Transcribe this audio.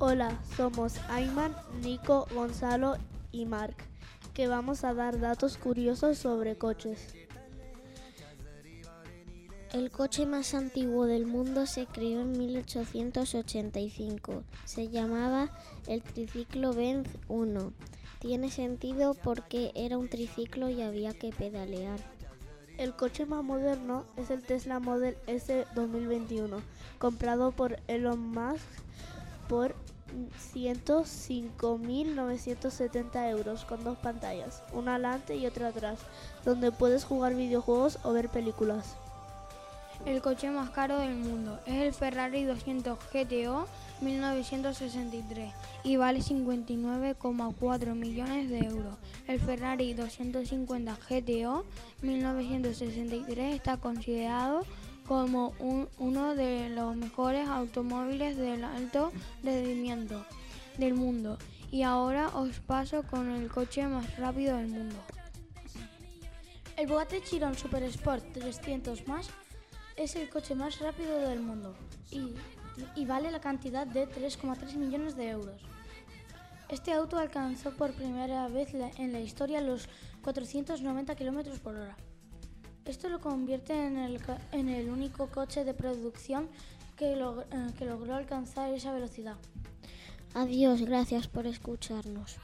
Hola, somos Ayman, Nico, Gonzalo y Mark, que vamos a dar datos curiosos sobre coches. El coche más antiguo del mundo se creó en 1885. Se llamaba el triciclo Benz 1. Tiene sentido porque era un triciclo y había que pedalear. El coche más moderno es el Tesla Model S 2021, comprado por Elon Musk por 105.970 euros con dos pantallas, una adelante y otra atrás, donde puedes jugar videojuegos o ver películas. El coche más caro del mundo es el Ferrari 200 GTO 1963 y vale 59,4 millones de euros. El Ferrari 250 GTO 1963 está considerado como uno de los mejores automóviles del alto rendimiento del mundo. Y ahora os paso con el coche más rápido del mundo. El Bugatti Chiron Super Sport 300 más es el coche más rápido del mundo y, y vale la cantidad de 3,3 millones de euros. Este auto alcanzó por primera vez en la historia los 490 km por hora. Esto lo convierte en el, en el único coche de producción que, eh, que logró alcanzar esa velocidad. Adiós, gracias por escucharnos.